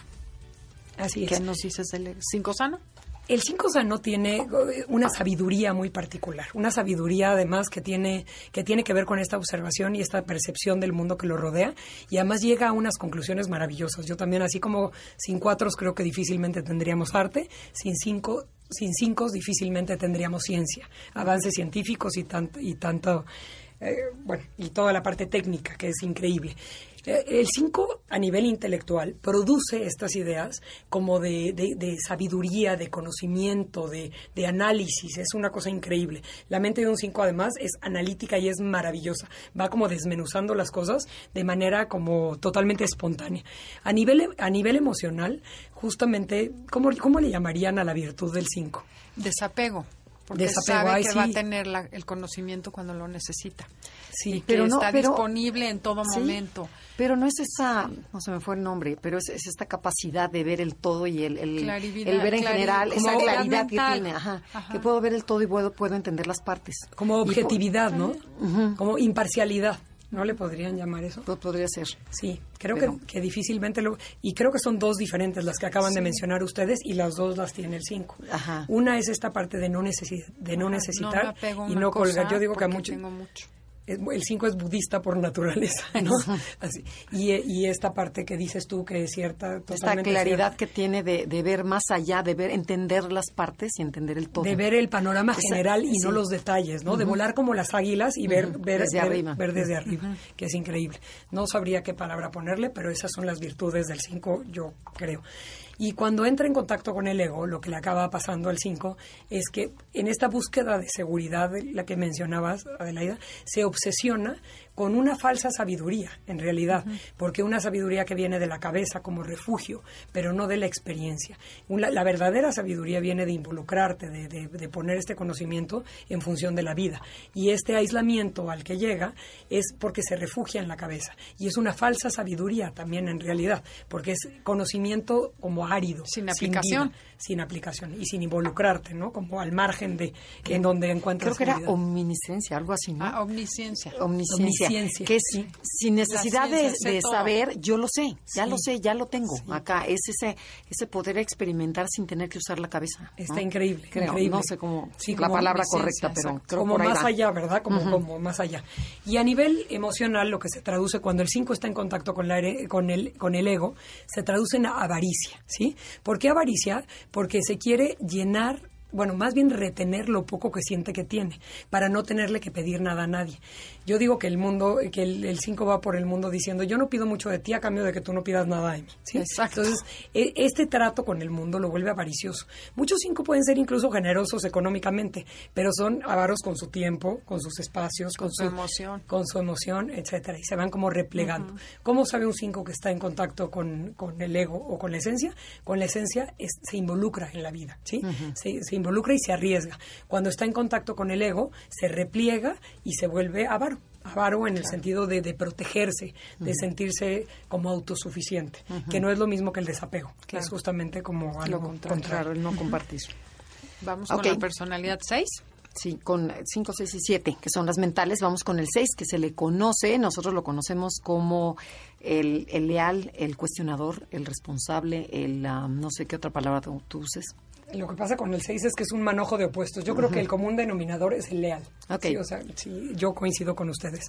Así es. ¿Qué nos dices del 5 sano? El 5 sano tiene eh, una sabiduría muy particular, una sabiduría además que tiene, que tiene que ver con esta observación y esta percepción del mundo que lo rodea y además llega a unas conclusiones maravillosas. Yo también, así como sin cuatros creo que difícilmente tendríamos arte, sin cinco, sin cinco difícilmente tendríamos ciencia, avances científicos y, tant- y tanto, eh, bueno, y toda la parte técnica que es increíble. Eh, El 5 a nivel intelectual produce estas ideas como de, de- sabiduría, de conocimiento, de, de análisis. Es una cosa increíble. La mente de un 5 además es analítica y es maravillosa. Va como desmenuzando las cosas de manera como totalmente espontánea. A nivel, a nivel emocional, justamente, ¿cómo, ¿cómo le llamarían a la virtud del 5? Desapego. Porque Desapego, sabe ay, que sí. va a tener la- el conocimiento cuando lo necesita. Sí, y que pero no- está pero- disponible en todo Sí, momento. Pero no es esa, no se me fue el nombre, pero es, es esta capacidad de ver el todo y el, el, ver en general, esa claridad que tiene, ajá, Ajá. que puedo ver el todo y puedo, puedo entender las partes. como Y objetividad, ¿no? Como imparcialidad. ¿No le podrían llamar eso? po- podría ser. Sí, creo Pero- que, que difícilmente lo... Y creo que son dos diferentes las que acaban de mencionar ustedes y las dos las tiene el 5. Ajá. Una es esta parte de no, necesi- de no Ajá, necesitar y no colgar. Yo digo que a muchos... tengo mucho. Es- El 5 es budista por naturaleza, ¿no? Así. Y, y esta parte que dices tú que es cierta, Esta totalmente claridad cierta, que tiene de, de ver más allá, de ver, entender las partes y entender el todo. de ver el panorama Esa- general y no los detalles, ¿no? De volar como las águilas y ver, ver Desde ver- arriba. ver desde arriba, que es increíble. No sabría qué palabra ponerle, pero esas son las virtudes del 5, yo creo. Y cuando entra en contacto con el ego, lo que le acaba pasando al 5 es que en esta búsqueda de seguridad, la que mencionabas, Adelaida, se obsesiona con una falsa sabiduría, en realidad, porque una sabiduría que viene de la cabeza como refugio, pero no de la experiencia. Una- la verdadera sabiduría viene de involucrarte, de, de- de poner este conocimiento en función de la vida. Y este aislamiento al que llega es porque se refugia en la cabeza. Y es una falsa sabiduría también en realidad, porque es conocimiento como árido. Sin aplicación. vida, sin aplicación y sin involucrarte, ¿no? Como al margen de en donde encuentras Creo que era omnisciencia, algo así, ¿no? Ah, omnisciencia. omnisciencia, Omnisciencia, que sí. sin necesidad de, ciencia, saber, yo lo sé, ya Sí. lo sé, ya lo tengo acá. Es ese ese poder experimentar sin tener que usar la cabeza. Está ¿no? increíble, Creo, increíble. no sé cómo Sí, la como palabra correcta, pero exacto. creo como por ahí más va. allá, ¿verdad? Como, como más allá. Y a nivel emocional, lo que se traduce cuando el 5 está en contacto con, la, con, el, con el ego, se traduce en avaricia, ¿sí? ¿Por qué avaricia? Porque se quiere llenar bueno, más bien retener lo poco que siente que tiene, para no tenerle que pedir nada a nadie. Yo digo que el mundo, que el 5 va por el mundo diciendo, yo no pido mucho de ti a cambio de que tú no pidas nada de mí. ¿sí? Exacto. Entonces, e- este trato con el mundo lo vuelve avaricioso. Muchos 5 pueden ser incluso generosos económicamente, pero son avaros con su tiempo, con sus espacios, con, Con su emoción. con su emoción, etcétera, y se van como replegando. ¿Cómo sabe un 5 que está en contacto con, con el ego o con la esencia? Con la esencia es- se involucra en la vida, ¿sí? se, se involucra y se arriesga. Cuando está en contacto con el ego, se repliega y se vuelve avaro. Avaro en el sentido de, de protegerse, de sentirse como autosuficiente, que no es lo mismo que el desapego, que es justamente como algo Lo contrario, contrario. el no compartir. Vamos con la personalidad 6. Sí, con 5, 6 y 7, que son las mentales. Vamos con el 6, que se le conoce, nosotros lo conocemos como el, el leal, el cuestionador, el responsable, el, ah, no sé qué otra palabra tú, tú uses. Lo que pasa con el 6 es que es un manojo de opuestos. Yo creo que el común denominador es el leal. Ok. Sí, o sea, sí, yo coincido con ustedes.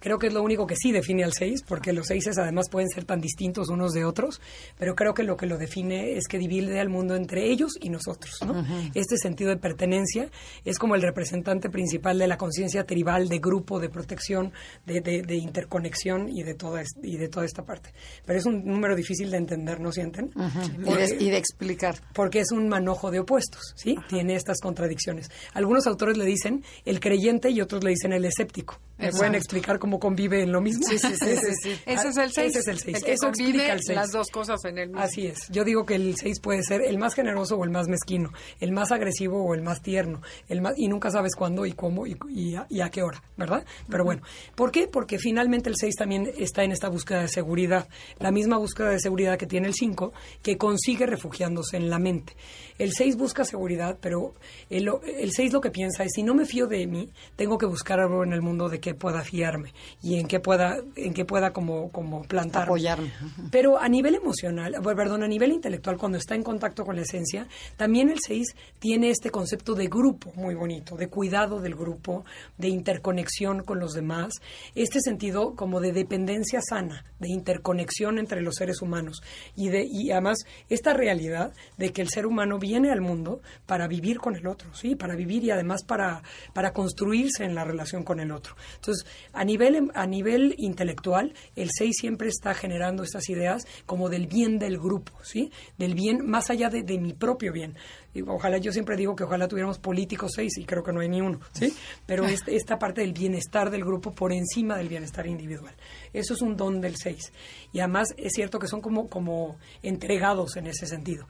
Creo que es lo único que sí define al 6, porque los 6 además pueden ser tan distintos unos de otros, pero creo que lo que lo define es que divide al mundo entre ellos y nosotros. ¿no? Este sentido de pertenencia es como el representante principal de la conciencia tribal, de grupo, de protección, de, de- de interconexión y de, toda, es- y de toda esta parte. Pero es un número difícil de entender, ¿no sienten? Y, de, y de explicar. porque es un manojo enojo de opuestos, ¿sí? Tiene estas contradicciones. Algunos autores le dicen el creyente y otros le dicen el escéptico. ¿Me pueden explicar cómo convive en lo mismo? Sí, sí, sí. Ese es el 6. Ese es el 6. que Eso explica el 6. las dos cosas en el mismo. Así es. Yo digo que el 6 puede ser el más generoso o el más mezquino, el más agresivo o el más tierno, el más, y nunca sabes cuándo y cómo y, y a, y a qué hora, ¿verdad? Pero bueno, ¿por qué? Porque finalmente el 6 también está en esta búsqueda de seguridad, la misma búsqueda de seguridad que tiene el 5, que consigue refugiándose en la mente. El 6 busca seguridad, pero el, el 6 lo que piensa es, si no me fío de mí, tengo que buscar algo en el mundo de que pueda fiarme y en que pueda, en que pueda como, como plantar. Apoyarme. Pero a nivel emocional, bueno, perdón, a nivel intelectual, cuando está en contacto con la esencia, también el 6 tiene este concepto de grupo muy bonito, de cuidado del grupo, de interconexión con los demás, este sentido como de dependencia sana, de interconexión entre los seres humanos y, de, y además esta realidad de que el ser humano viene al mundo para vivir con el otro, ¿sí? Para vivir y además para, para construirse en la relación con el otro. Entonces, a nivel, a nivel intelectual, el 6 siempre está generando estas ideas como del bien del grupo, ¿sí? Del bien más allá de, de mi propio bien. Y ojalá, yo siempre digo que ojalá tuviéramos políticos seis y creo que no hay ni uno, ¿sí? Pero este, esta parte del bienestar del grupo por encima del bienestar individual. Eso es un don del seis. Y además es cierto que son como, como entregados en ese sentido.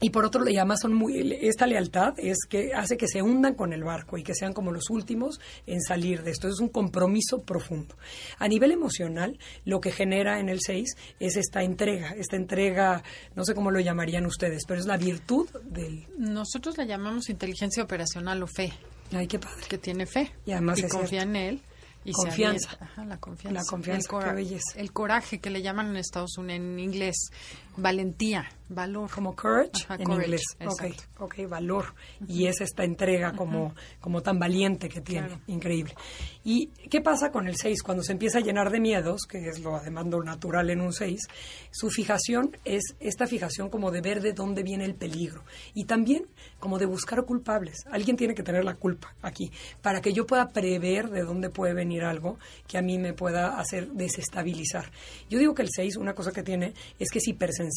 Y por otro, y además son muy, esta lealtad es que hace que se hundan con el barco y que sean como los últimos en salir de esto. Es un compromiso profundo. A nivel emocional, lo que genera en el 6 es esta entrega, esta entrega, no sé cómo lo llamarían ustedes, pero es la virtud del... Nosotros la llamamos inteligencia operacional o fe, Ay, qué padre. que tiene fe Y además es confía cierto. en él. Y Confianza. Ajá, la confianza. La confianza, el, cora- qué belleza. el coraje que le llaman en Estados Unidos, en inglés, valentía, valor. Como courage Ajá, en courage, inglés. Ok, exacto. ok, valor. Y es esta entrega como, como tan valiente que tiene. Claro. Increíble. ¿Y qué pasa con el 6? Cuando se empieza a llenar de miedos, que es lo además lo natural en un 6, su fijación es esta fijación como de ver de dónde viene el peligro. Y también como de buscar culpables. Alguien tiene que tener la culpa aquí, para que yo pueda prever de dónde puede venir algo que a mí me pueda hacer desestabilizar. Yo digo que el 6, una cosa que tiene, es que es hipersensible,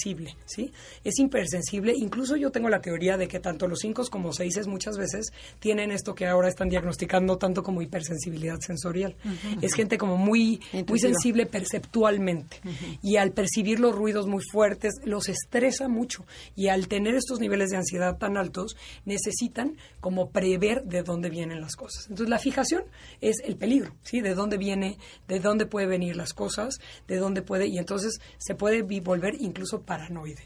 ¿sí? Es hipersensible. Incluso yo tengo la teoría de que tanto los 5 como 6 muchas veces tienen esto que ahora están diagnosticando tanto como hipersensibilidad sensorial. Es gente como muy, muy sensible perceptualmente. Y al percibir los ruidos muy fuertes, los estresa mucho. Y al tener estos niveles de ansiedad tan altos, necesitan como prever de dónde vienen las cosas. Entonces, la fijación es el peligro, ¿sí? De dónde viene, de dónde puede venir las cosas, de dónde puede, y entonces se puede volver incluso paranoide.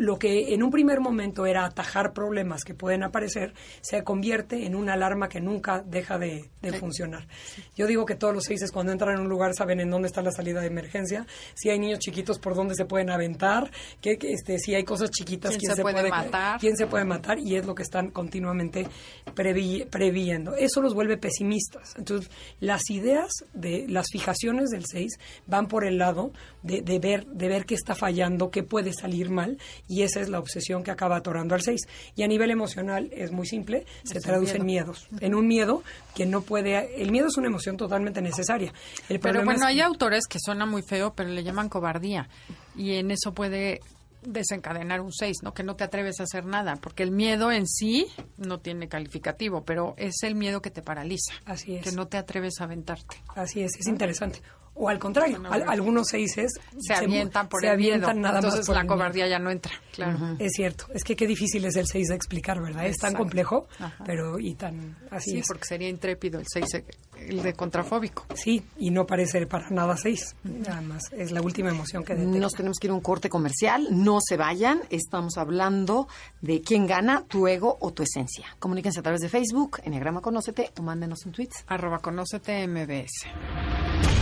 Lo que en un primer momento era atajar problemas que pueden aparecer, se convierte en una alarma que nunca deja de, de funcionar. Yo digo que todos los seises cuando entran en un lugar saben en dónde está la salida de emergencia, si hay niños chiquitos por dónde se pueden aventar, que, que, este, si hay cosas chiquitas, ¿Quién quién se puede matar? quién se puede matar y es lo que están continuamente previ- previendo. Eso los vuelve pesimistas. Entonces, las ideas de las fijaciones del 6 van por el lado de, de ver de ver qué está fallando, qué puede salir mal y esa es la obsesión que acaba atorando al 6. Y a nivel emocional es muy simple, se traduce en miedos, en un miedo que no puede el miedo es una emoción totalmente necesaria. El Pero bueno, es- hay autores que suena muy feo, pero le llaman cobardía. Y en eso puede desencadenar un 6, ¿no? Que no te atreves a hacer nada, porque el miedo en sí no tiene calificativo, pero es el miedo que te paraliza. Así es. Que no te atreves a aventarte. Así es, es interesante. O al contrario, al- algunos seises Se avientan por se el avientan miedo. nada más Entonces por la el miedo. cobardía ya no entra, claro. Es cierto, es que qué difícil es el 6 de explicar, ¿verdad? Es tan complejo, Ajá. pero y tan así Sí, es. porque sería intrépido el 6, el de contrafóbico. Sí, y no parece para nada 6. Nada más, es la última emoción que detecta. Nos tenemos que ir a un corte comercial. No se vayan. Estamos hablando de quién gana, tu ego o tu esencia. Comuníquense a través de Facebook, Enneagrama Conócete o mándenos un tweet. Arroba conócete MBS.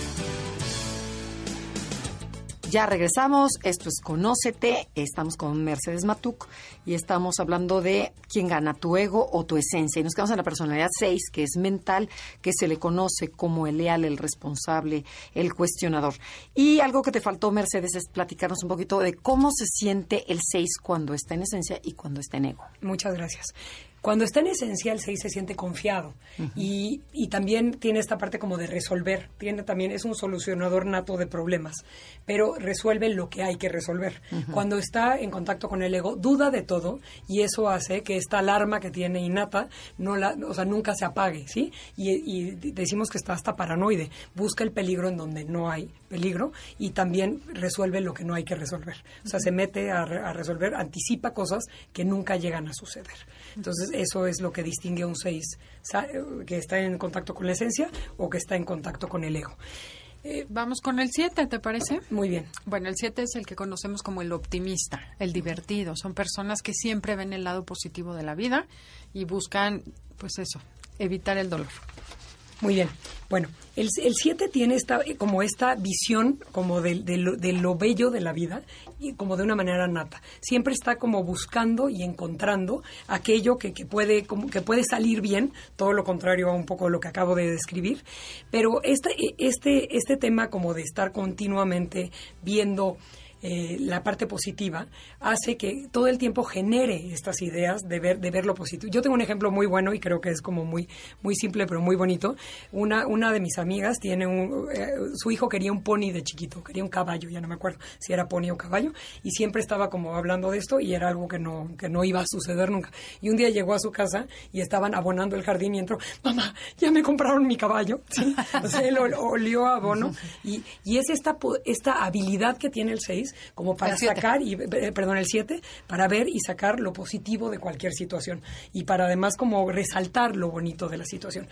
Ya regresamos, esto es Conócete, estamos con Mercedes Matuk y estamos hablando de quién gana, tu ego o tu esencia. Y nos quedamos en la personalidad 6, que es mental, que se le conoce como el leal, el responsable, el cuestionador. Y algo que te faltó, Mercedes, es platicarnos un poquito de cómo se siente el 6 cuando está en esencia y cuando está en ego. Muchas gracias. Cuando está en esencia, el 6 se siente confiado y, y también tiene esta parte como de resolver. Tiene también, es un solucionador nato de problemas, pero resuelve lo que hay que resolver. Cuando está en contacto con el ego, duda de todo y eso hace que esta alarma que tiene innata no la, o sea, nunca se apague, ¿sí? Y, y decimos que está hasta paranoide. Busca el peligro en donde no hay peligro y también resuelve lo que no hay que resolver. O sea, se mete a, a resolver, anticipa cosas que nunca llegan a suceder. Entonces, eso es lo que distingue a un 6, que está en contacto con la esencia o que está en contacto con el ego. Eh, Vamos con el 7, ¿te parece? Muy bien. Bueno, el 7 es el que conocemos como el optimista, el divertido. Son personas que siempre ven el lado positivo de la vida y buscan, pues eso, evitar el dolor. Muy bien. Bueno, el 7 tiene esta, como esta visión como de, de, lo, de, lo, bello de la vida y como de una manera nata. Siempre está como buscando y encontrando aquello que, que, puede, como, que puede salir bien, todo lo contrario a un poco lo que acabo de describir. Pero este, este, este tema como de estar continuamente viendo eh, la parte positiva hace que todo el tiempo genere estas ideas de ver, de ver lo positivo. Yo tengo un ejemplo muy bueno y creo que es como muy, muy simple pero muy bonito. Una, una de mis amigas tiene un, eh, su hijo quería un pony de chiquito, quería un caballo, ya no me acuerdo si era pony o caballo, y siempre estaba como hablando de esto y era algo que no, que no iba a suceder nunca. Y un día llegó a su casa y estaban abonando el jardín y entró, mamá, ya me compraron mi caballo. ¿Sí? O sea, él olió a abono y, y es esta, esta habilidad que tiene el 6 como para sacar, y, eh, perdón, el 7, para ver y sacar lo positivo de cualquier situación y para además como resaltar lo bonito de la situación.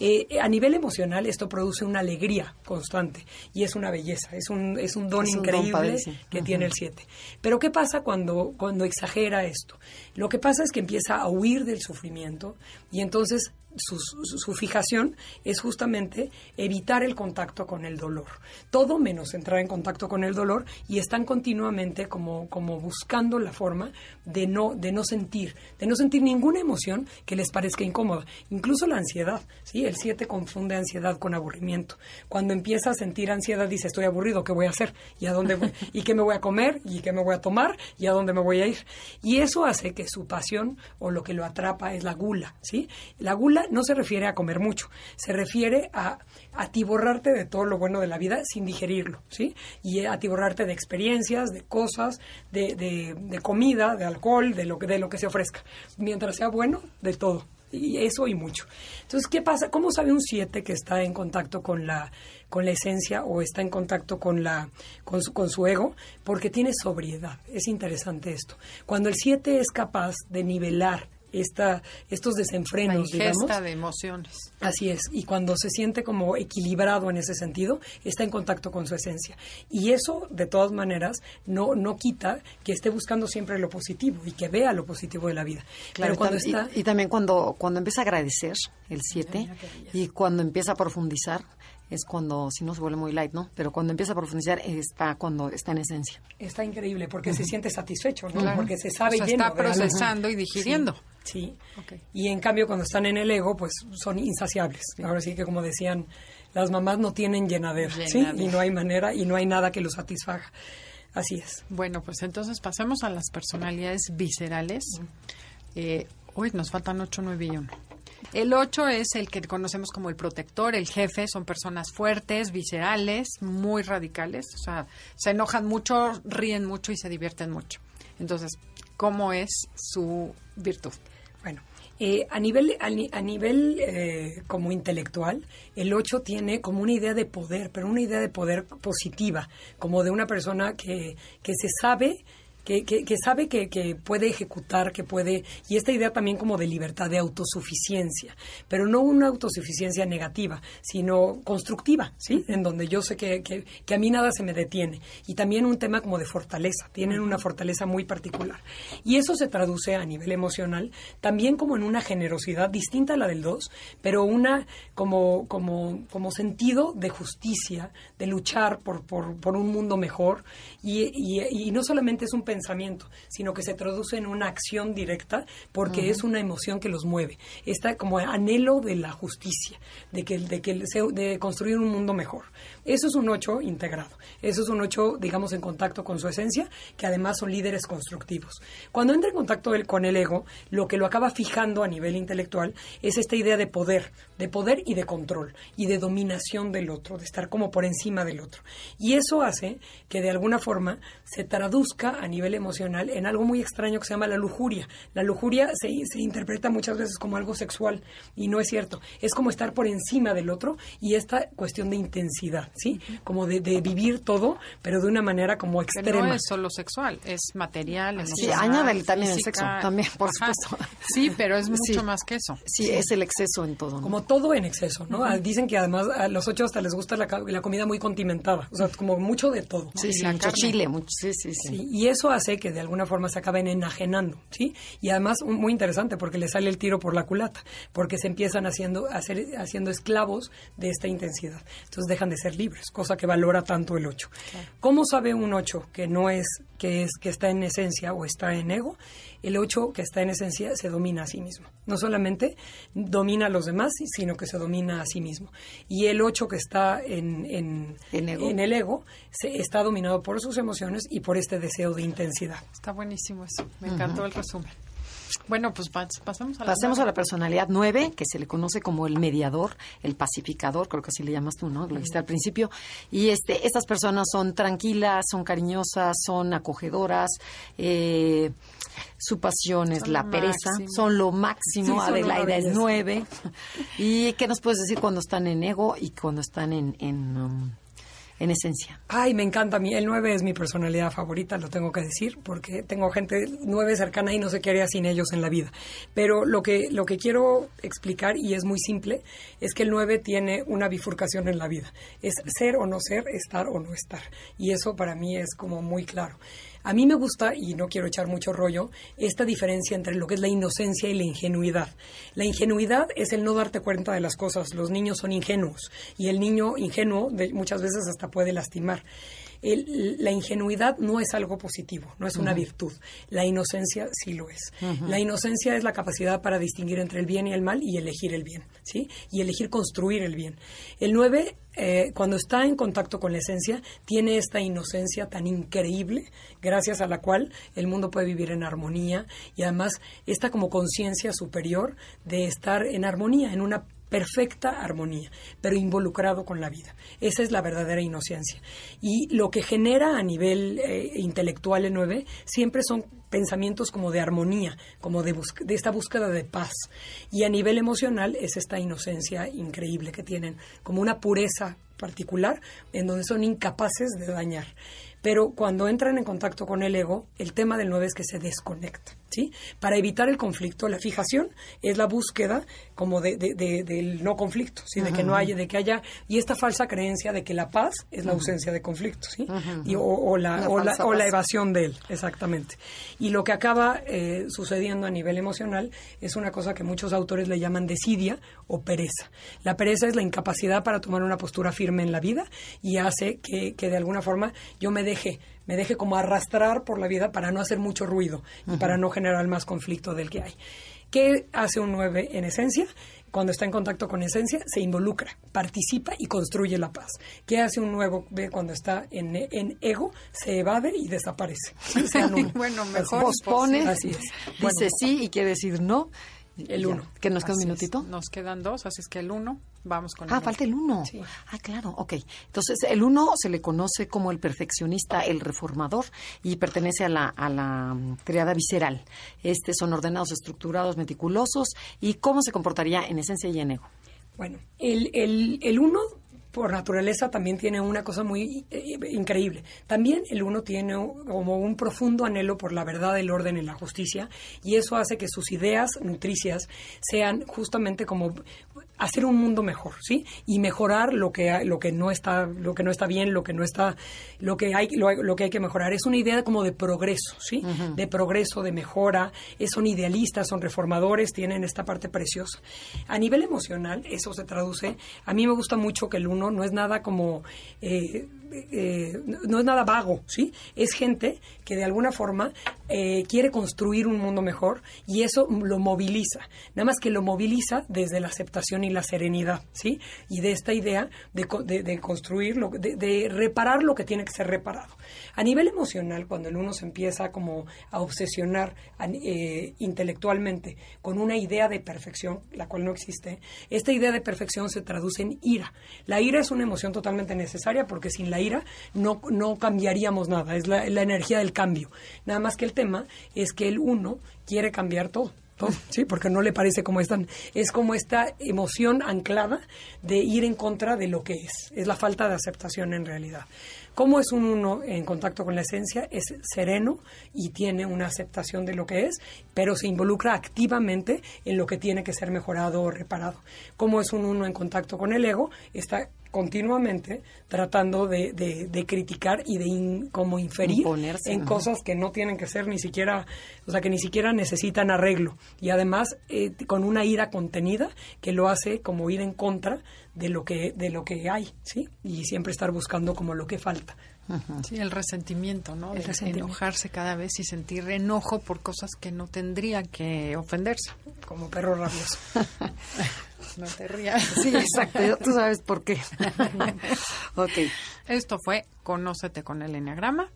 Eh, a nivel emocional esto produce una alegría constante y es una belleza, es un, es un don es increíble un don que tiene el 7. Pero ¿qué pasa cuando, cuando exagera esto? Lo que pasa es que empieza a huir del sufrimiento y entonces su, fijación es justamente evitar el contacto con el dolor. Todo menos entrar en contacto con el dolor y están continuamente como, como buscando la forma de no, de no sentir, de no sentir ninguna emoción que les parezca incómoda. Incluso la ansiedad, ¿sí? El 7 confunde ansiedad con aburrimiento. Cuando empieza a sentir ansiedad dice, estoy aburrido, ¿qué voy a hacer? ¿Y a dónde voy? ¿Y qué me voy a comer? ¿Y qué me voy a tomar? ¿Y a dónde me voy a ir? Y eso hace que su pasión o lo que lo atrapa es la gula, ¿sí? La gula no se refiere a comer mucho, se refiere a atiborrarte de todo lo bueno de la vida sin digerirlo, ¿sí? Y atiborrarte de experiencias, de cosas, de, de, de comida, de alcohol, de lo, que, de lo que se ofrezca. Mientras sea bueno, de todo. Y eso y mucho. Entonces, ¿qué pasa? ¿Cómo sabe un 7 que está en contacto con la, con la esencia o está en contacto con, la, con, su, con su ego? Porque tiene sobriedad. Es interesante esto. Cuando el 7 es capaz de nivelar esta, estos desenfrenos, La digamos. de emociones. Así es, y cuando se siente como equilibrado en ese sentido, está en contacto con su esencia. Y eso, de todas maneras, no, no quita que esté buscando siempre lo positivo y que vea lo positivo de la vida. Claro, Pero cuando está... y, y, también cuando, cuando empieza a agradecer el 7 y cuando empieza a profundizar, es cuando, si no se vuelve muy light, ¿no? Pero cuando empieza a profundizar está cuando está en esencia. Está increíble porque uh -huh. se siente satisfecho, ¿no? Claro. Porque se sabe o sea, lleno está procesando y digiriendo. Sí. Sí. Okay. Y en cambio, cuando están en el ego, pues son insaciables. Sí. Ahora sí que, como decían, las mamás no tienen llenadera, llenadera, ¿sí? Y no hay manera y no hay nada que los satisfaga. Así es. Bueno, pues entonces pasemos a las personalidades viscerales. Eh, hoy nos faltan 8, 9 y 1. El 8 es el que conocemos como el protector, el jefe, son personas fuertes, viscerales, muy radicales, o sea, se enojan mucho, ríen mucho y se divierten mucho. Entonces, ¿cómo es su virtud? Bueno, eh, a nivel, a, a nivel eh, como intelectual, el 8 tiene como una idea de poder, pero una idea de poder positiva, como de una persona que, que se sabe que, que, que sabe que, que, puede ejecutar, que puede, y esta idea también como de libertad, de autosuficiencia, pero no una autosuficiencia negativa, sino constructiva, ¿sí? En donde yo sé que, que, a mí nada se me detiene. Y también un tema como de fortaleza, tienen una fortaleza muy particular. Y eso se traduce a nivel emocional también como en una generosidad distinta a la del 2, pero una como, como, como sentido de justicia, de luchar por, por, por un mundo mejor, y, y, y no solamente es un pensamiento, sino que se traduce en una acción directa porque uh -huh. es una emoción que los mueve. Está como anhelo de la justicia, de que, de que de construir un mundo mejor. Eso es un 8 integrado. Eso es un 8, digamos, en contacto con su esencia, que además son líderes constructivos. Cuando entra en contacto él con el ego, lo que lo acaba fijando a nivel intelectual es esta idea de poder, de poder y de control, y de dominación del otro, de estar como por encima del otro. Y eso hace que de alguna forma se traduzca a nivel emocional en algo muy extraño que se llama la lujuria. La lujuria se, se interpreta muchas veces como algo sexual, y no es cierto. Es como estar por encima del otro y esta cuestión de intensidad, ¿sí? Como de, de vivir todo, pero de una manera como extrema. no es solo sexual, es material, Sí, emocional, añádele también el sexo, también, por Ajá. supuesto. Sí, pero es mucho Sí. más que eso. Sí, es el exceso en todo. ¿no? Como todo en exceso, ¿no? Dicen que además a los ocho hasta les gusta la, la comida muy condimentada, o sea, como mucho de todo. sí, sí, mucho carne. chile, mucho, sí, sí, sí. Sí, y eso hace que de alguna forma se acaben enajenando, ¿sí? Y además un- muy interesante porque le sale el tiro por la culata, porque se empiezan haciendo hacer, haciendo esclavos de esta intensidad. Entonces dejan de ser libres, cosa que valora tanto el 8. ¿Cómo sabe un 8 que no es que es que está en esencia o está en ego? El 8 que está en esencia se domina a sí mismo. No solamente domina a los demás, sino que se domina a sí mismo. Y el 8 que está en, en, En ego. en el ego se, está dominado por sus emociones y por este deseo de intensidad. Está buenísimo eso. Me encantó el resumen. Bueno, pues pas- pasemos a la Pasemos a la personalidad 9, que se le conoce como el mediador, el pacificador, creo que así le llamas tú, ¿no? Lo dijiste al principio. Y este, estas personas son tranquilas, son cariñosas, son acogedoras. eh, su pasión es Son la pereza, máximo. son lo máximo. Sí, Adelaida es belleza. 9. ¿Y qué nos puedes decir cuando están en ego y cuando están en, en, um, en esencia? Ay, me encanta mí. El 9 es mi personalidad favorita, lo tengo que decir, porque tengo gente 9 cercana y no sé qué haría sin ellos en la vida. Pero lo que, lo que quiero explicar, y es muy simple, es que el 9 tiene una bifurcación en la vida. Es ser o no ser, estar o no estar. Y eso para mí es como muy claro. A mí me gusta, y no quiero echar mucho rollo, esta diferencia entre lo que es la inocencia y la ingenuidad. La ingenuidad es el no darte cuenta de las cosas. Los niños son ingenuos y el niño ingenuo de- muchas veces hasta puede lastimar. El- la ingenuidad no es algo positivo, no es una virtud. La inocencia sí lo es. La inocencia es la capacidad para distinguir entre el bien y el mal y elegir el bien, ¿sí? Y elegir construir el bien. El 9 eh, cuando está en contacto con la esencia, tiene esta inocencia tan increíble, gracias a la cual el mundo puede vivir en armonía y además esta como conciencia superior de estar en armonía, en una perfecta armonía, pero involucrado con la vida. Esa es la verdadera inocencia. Y lo que genera a nivel eh, intelectual el 9 siempre son pensamientos como de armonía, como de, de esta búsqueda de paz. Y a nivel emocional es esta inocencia increíble que tienen, como una pureza particular en donde son incapaces de dañar. Pero cuando entran en contacto con el ego, el tema del 9 es que se desconecta. ¿Sí? Para evitar el conflicto, la fijación es la búsqueda como de, de- de- del no conflicto, ¿sí? de que no haya, de que haya, y esta falsa creencia de que la paz es la ausencia de conflicto, ¿sí? Y- o, o la, La o, la, o la evasión de él, exactamente. Y lo que acaba eh, sucediendo a nivel emocional es una cosa que muchos autores le llaman desidia o pereza. La pereza es la incapacidad para tomar una postura firme en la vida y hace que, que de alguna forma yo me deje, me deje como arrastrar por la vida para no hacer mucho ruido y para no generar más conflicto del que hay. ¿Qué hace un 9 en esencia? Cuando está en contacto con esencia, se involucra, participa y construye la paz. ¿Qué hace un nuevo B cuando está en, en ego? Se evade y desaparece. Bueno, mejor. Pospone, Así es. dice sí y quiere decir no. El Ya. uno. ¿Que nos queda un es. minutito? Nos quedan dos, así es que el uno, vamos con Ah, el falta el uno. Sí. Ah, claro, ok. Entonces, el uno se le conoce como el perfeccionista, el reformador, y pertenece a la, a la mm, triada visceral. Este son ordenados, estructurados, meticulosos. ¿Y cómo se comportaría en esencia y en ego? Bueno, el, el, el uno por naturaleza también tiene una cosa muy eh, increíble. También el uno tiene como un profundo anhelo por la verdad, el orden y la justicia y eso hace que sus ideas nutricias sean justamente como hacer un mundo mejor, ¿sí? Y mejorar lo que lo que no está lo que no está bien, lo que no está lo que hay lo, lo que hay que mejorar. Es una idea como de progreso, ¿sí? De progreso, de mejora. Eh, son idealistas, son reformadores, tienen esta parte preciosa. A nivel emocional, eso se traduce. A mí me gusta mucho que el uno no es nada como eh, eh, no es nada vago, ¿sí? Es gente que de alguna forma eh, quiere construir un mundo mejor y eso lo moviliza. Nada más que lo moviliza desde la aceptación y la serenidad, ¿sí? Y de esta idea de, construir, de, reparar lo que tiene que ser reparado. A nivel emocional, cuando el uno se empieza como a obsesionar eh, intelectualmente con una idea de perfección, la cual no existe, esta idea de perfección se traduce en ira. La ira es una emoción totalmente necesaria porque sin la ira no, no cambiaríamos nada, es la, la energía del cambio. Nada más que el tema es que el uno quiere cambiar todo. sí, porque no le parece como están. Es como esta emoción anclada de ir en contra de lo que es. Es la falta de aceptación en realidad. ¿Cómo es un uno en contacto con la esencia? Es sereno y tiene una aceptación de lo que es, pero se involucra activamente en lo que tiene que ser mejorado o reparado. ¿Cómo es un uno en contacto con el ego? Está continuamente tratando de, de, criticar y de como inferir en cosas que no tienen que ser ni siquiera, o sea, que ni siquiera necesitan arreglo. Y además eh, con una ira contenida que lo hace como ir en contra de lo que, de lo que hay, ¿sí? Y siempre estar buscando como lo que falta. Sí, el resentimiento, ¿no? El enojarse cada vez y sentir enojo por cosas que no tendrían que ofenderse. Como perro rabioso. no te rías. Sí, exacto. Tú sabes por qué. ok. Esto fue Conócete con el Enneagrama.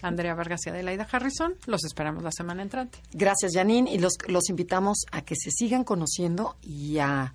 Andrea Vargas y Adelaida Harrison. Los esperamos la semana entrante. Gracias, Janine. Y los, los invitamos a que se sigan conociendo y, a,